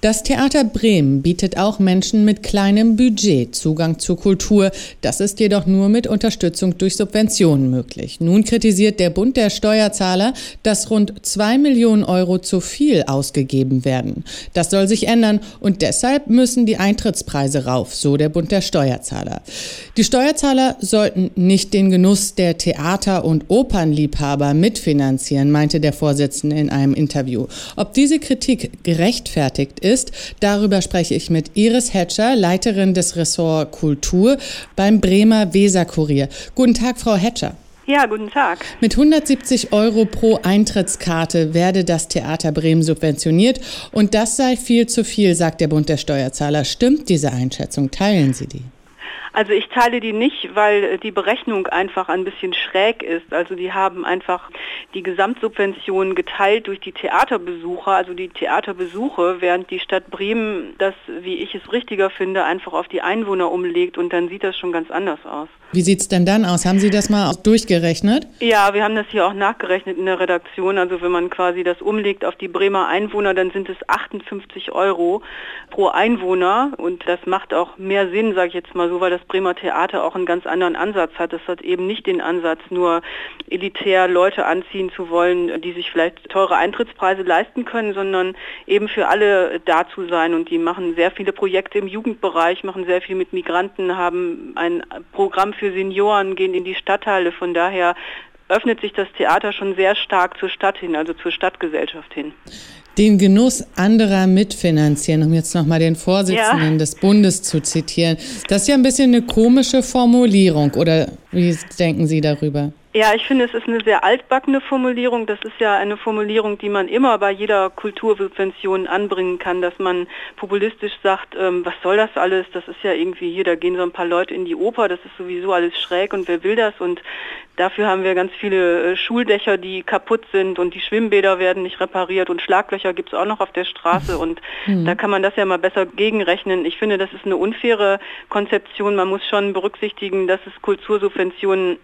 Das Theater Bremen bietet auch Menschen mit kleinem Budget Zugang zur Kultur. Das ist jedoch nur mit Unterstützung durch Subventionen möglich. Nun kritisiert der Bund der Steuerzahler, dass rund zwei Millionen Euro zu viel ausgegeben werden. Das soll sich ändern und deshalb müssen die Eintrittspreise rauf, so der Bund der Steuerzahler. Die Steuerzahler sollten nicht den Genuss der Theater- und Opernliebhaber mitfinanzieren, meinte der Vorsitzende in einem Interview. Ob diese Kritik gerechtfertigt ist, ist. Darüber spreche ich mit Iris Hatcher, Leiterin des Ressort Kultur beim Bremer Weserkurier. Guten Tag, Frau Hatcher. Ja, guten Tag. Mit 170 Euro pro Eintrittskarte werde das Theater Bremen subventioniert und das sei viel zu viel, sagt der Bund der Steuerzahler. Stimmt diese Einschätzung? Teilen Sie die? Also ich teile die nicht, weil die Berechnung einfach ein bisschen schräg ist. Also die haben einfach die Gesamtsubvention geteilt durch die Theaterbesucher, also die Theaterbesuche, während die Stadt Bremen das, wie ich es richtiger finde, einfach auf die Einwohner umlegt und dann sieht das schon ganz anders aus. Wie sieht es denn dann aus? Haben Sie das mal durchgerechnet? Ja, wir haben das hier auch nachgerechnet in der Redaktion. Also wenn man quasi das umlegt auf die Bremer Einwohner, dann sind es 58 Euro pro Einwohner und das macht auch mehr Sinn, sage ich jetzt mal so, weil das Bremer Theater auch einen ganz anderen Ansatz hat. Es hat eben nicht den Ansatz, nur elitär Leute anziehen zu wollen, die sich vielleicht teure Eintrittspreise leisten können, sondern eben für alle da zu sein. Und die machen sehr viele Projekte im Jugendbereich, machen sehr viel mit Migranten, haben ein Programm für Senioren, gehen in die Stadtteile. Von daher öffnet sich das Theater schon sehr stark zur Stadt hin, also zur Stadtgesellschaft hin. Den Genuss anderer mitfinanzieren, um jetzt nochmal den Vorsitzenden ja. des Bundes zu zitieren. Das ist ja ein bisschen eine komische Formulierung, oder wie denken Sie darüber? Ja, ich finde, es ist eine sehr altbackene Formulierung. Das ist ja eine Formulierung, die man immer bei jeder Kultursubvention anbringen kann, dass man populistisch sagt, ähm, was soll das alles? Das ist ja irgendwie hier, da gehen so ein paar Leute in die Oper, das ist sowieso alles schräg und wer will das? Und dafür haben wir ganz viele äh, Schuldächer, die kaputt sind und die Schwimmbäder werden nicht repariert und Schlaglöcher gibt es auch noch auf der Straße und mhm. da kann man das ja mal besser gegenrechnen. Ich finde, das ist eine unfaire Konzeption. Man muss schon berücksichtigen, dass es Kultursubventionen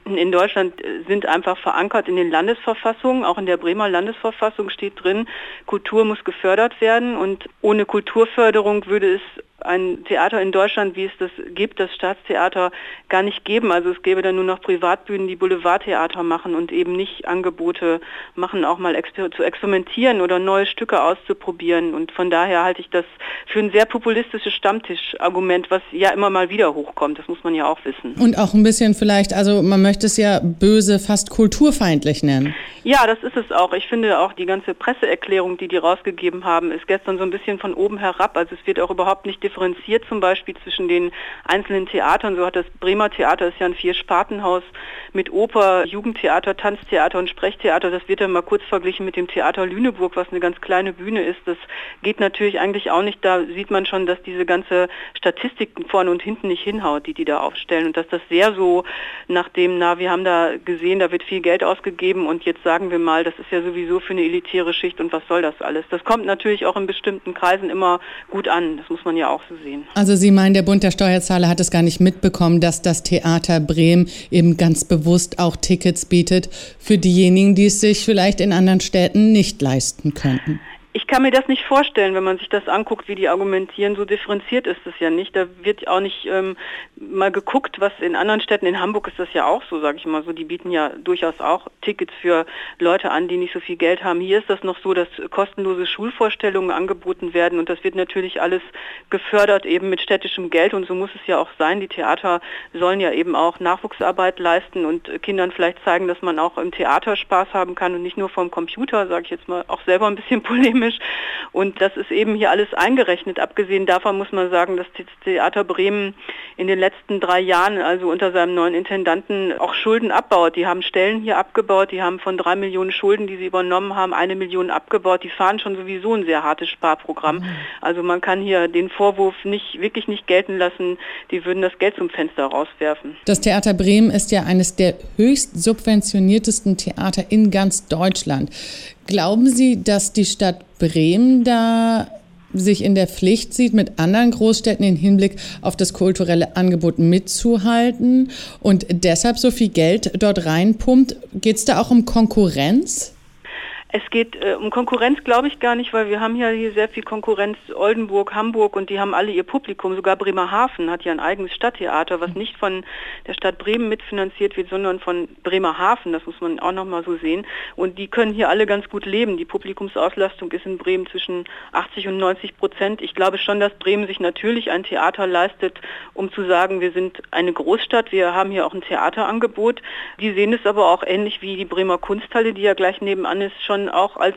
in Deutschland äh, sind einfach verankert in den Landesverfassungen. Auch in der Bremer Landesverfassung steht drin, Kultur muss gefördert werden und ohne Kulturförderung würde es ein Theater in Deutschland, wie es das gibt, das Staatstheater, gar nicht geben. Also es gäbe dann nur noch Privatbühnen, die Boulevardtheater machen und eben nicht Angebote machen, auch mal exper zu experimentieren oder neue Stücke auszuprobieren. Und von daher halte ich das für ein sehr populistisches Stammtischargument, was ja immer mal wieder hochkommt. Das muss man ja auch wissen. Und auch ein bisschen vielleicht, also man möchte es ja böse, fast kulturfeindlich nennen. Ja, das ist es auch. Ich finde auch die ganze Presseerklärung, die die rausgegeben haben, ist gestern so ein bisschen von oben herab. Also es wird auch überhaupt nicht differenziert zum Beispiel zwischen den einzelnen Theatern. So hat das Bremer Theater, ist ja ein Vier-Spartenhaus mit Oper, Jugendtheater, Tanztheater und Sprechtheater. Das wird dann mal kurz verglichen mit dem Theater Lüneburg, was eine ganz kleine Bühne ist. Das geht natürlich eigentlich auch nicht. Da sieht man schon, dass diese ganze Statistik vorne und hinten nicht hinhaut, die die da aufstellen. Und dass das sehr so nach dem, na, wir haben da gesehen, da wird viel Geld ausgegeben und jetzt sagen wir mal, das ist ja sowieso für eine elitäre Schicht und was soll das alles? Das kommt natürlich auch in bestimmten Kreisen immer gut an. Das muss man ja auch so sehen. Also Sie meinen, der Bund der Steuerzahler hat es gar nicht mitbekommen, dass das Theater Bremen eben ganz bewusst auch Tickets bietet für diejenigen, die es sich vielleicht in anderen Städten nicht leisten könnten. Ich kann mir das nicht vorstellen, wenn man sich das anguckt, wie die argumentieren. So differenziert ist es ja nicht. Da wird auch nicht ähm, mal geguckt, was in anderen Städten, in Hamburg ist das ja auch so, sage ich mal so. Die bieten ja durchaus auch Tickets für Leute an, die nicht so viel Geld haben. Hier ist das noch so, dass kostenlose Schulvorstellungen angeboten werden und das wird natürlich alles gefördert eben mit städtischem Geld und so muss es ja auch sein. Die Theater sollen ja eben auch Nachwuchsarbeit leisten und Kindern vielleicht zeigen, dass man auch im Theater Spaß haben kann und nicht nur vom Computer, sage ich jetzt mal auch selber ein bisschen polemisch polemisch. Und das ist eben hier alles eingerechnet. Abgesehen davon muss man sagen, dass das Theater Bremen in den letzten drei Jahren, also unter seinem neuen Intendanten, auch Schulden abbaut. Die haben Stellen hier abgebaut, die haben von drei Millionen Schulden, die sie übernommen haben, eine Million abgebaut. Die fahren schon sowieso ein sehr hartes Sparprogramm. Mhm. Also man kann hier den Vorwurf nicht, wirklich nicht gelten lassen, die würden das Geld zum Fenster rauswerfen. Das Theater Bremen ist ja eines der höchst subventioniertesten Theater in ganz Deutschland. Glauben Sie, dass die Stadt Bremen da sich in der Pflicht sieht, mit anderen Großstädten im Hinblick auf das kulturelle Angebot mitzuhalten und deshalb so viel Geld dort reinpumpt? Geht es da auch um Konkurrenz? Es geht äh, um Konkurrenz, glaube ich gar nicht, weil wir haben ja hier sehr viel Konkurrenz. Oldenburg, Hamburg und die haben alle ihr Publikum. Sogar Bremerhaven hat ja ein eigenes Stadttheater, was nicht von der Stadt Bremen mitfinanziert wird, sondern von Bremerhaven. Das muss man auch nochmal so sehen. Und die können hier alle ganz gut leben. Die Publikumsauslastung ist in Bremen zwischen 80 und 90 Prozent. Ich glaube schon, dass Bremen sich natürlich ein Theater leistet, um zu sagen, wir sind eine Großstadt, wir haben hier auch ein Theaterangebot. Die sehen es aber auch ähnlich wie die Bremer Kunsthalle, die ja gleich nebenan ist, schon auch als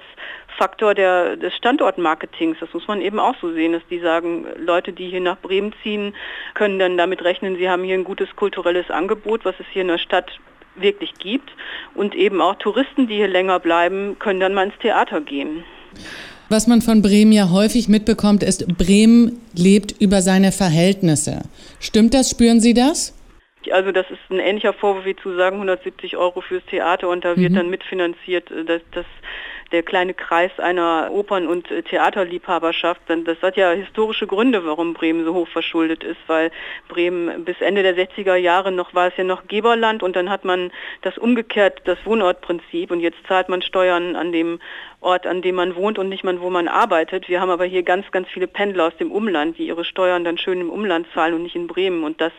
Faktor der, des Standortmarketings. Das muss man eben auch so sehen, dass die sagen, Leute, die hier nach Bremen ziehen, können dann damit rechnen, sie haben hier ein gutes kulturelles Angebot, was es hier in der Stadt wirklich gibt. Und eben auch Touristen, die hier länger bleiben, können dann mal ins Theater gehen. Was man von Bremen ja häufig mitbekommt, ist, Bremen lebt über seine Verhältnisse. Stimmt das? Spüren Sie das? Also das ist ein ähnlicher Vorwurf wie zu sagen 170 Euro fürs Theater und da wird mhm. dann mitfinanziert, äh, dass, dass der kleine Kreis einer Opern- und äh, Theaterliebhaberschaft. Das hat ja historische Gründe, warum Bremen so hoch verschuldet ist, weil Bremen bis Ende der 60er Jahre noch war es ja noch Geberland und dann hat man das umgekehrt, das Wohnortprinzip und jetzt zahlt man Steuern an dem Ort, an dem man wohnt und nicht mal, wo man arbeitet. Wir haben aber hier ganz, ganz viele Pendler aus dem Umland, die ihre Steuern dann schön im Umland zahlen und nicht in Bremen und das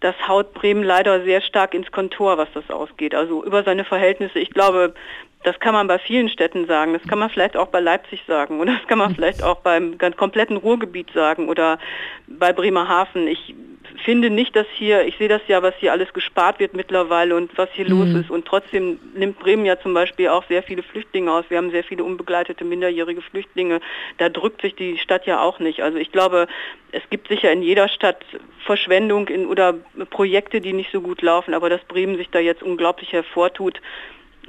das haut Bremen leider sehr stark ins Kontor, was das ausgeht. Also über seine Verhältnisse. Ich glaube, das kann man bei vielen Städten sagen. Das kann man vielleicht auch bei Leipzig sagen oder das kann man vielleicht auch beim ganz kompletten Ruhrgebiet sagen oder bei Bremerhaven. Ich finde nicht, dass hier, ich sehe das ja, was hier alles gespart wird mittlerweile und was hier mhm. los ist. Und trotzdem nimmt Bremen ja zum Beispiel auch sehr viele Flüchtlinge aus. Wir haben sehr viele unbegleitete minderjährige Flüchtlinge. Da drückt sich die Stadt ja auch nicht. Also ich glaube, es gibt sicher in jeder Stadt Verschwendung in, oder Projekte, die nicht so gut laufen, aber dass Bremen sich da jetzt unglaublich hervortut,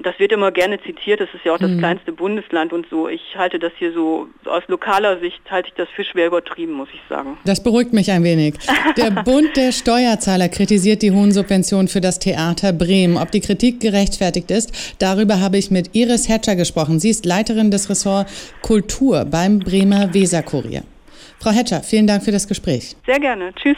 das wird immer gerne zitiert, das ist ja auch das mhm. kleinste Bundesland und so. Ich halte das hier so, aus lokaler Sicht halte ich das für schwer übertrieben, muss ich sagen. Das beruhigt mich ein wenig. Der Bund der Steuerzahler kritisiert die hohen Subventionen für das Theater Bremen. Ob die Kritik gerechtfertigt ist, darüber habe ich mit Iris Hatcher gesprochen. Sie ist Leiterin des Ressorts Kultur beim Bremer Weserkurier. Frau Hatcher, vielen Dank für das Gespräch. Sehr gerne. Tschüss.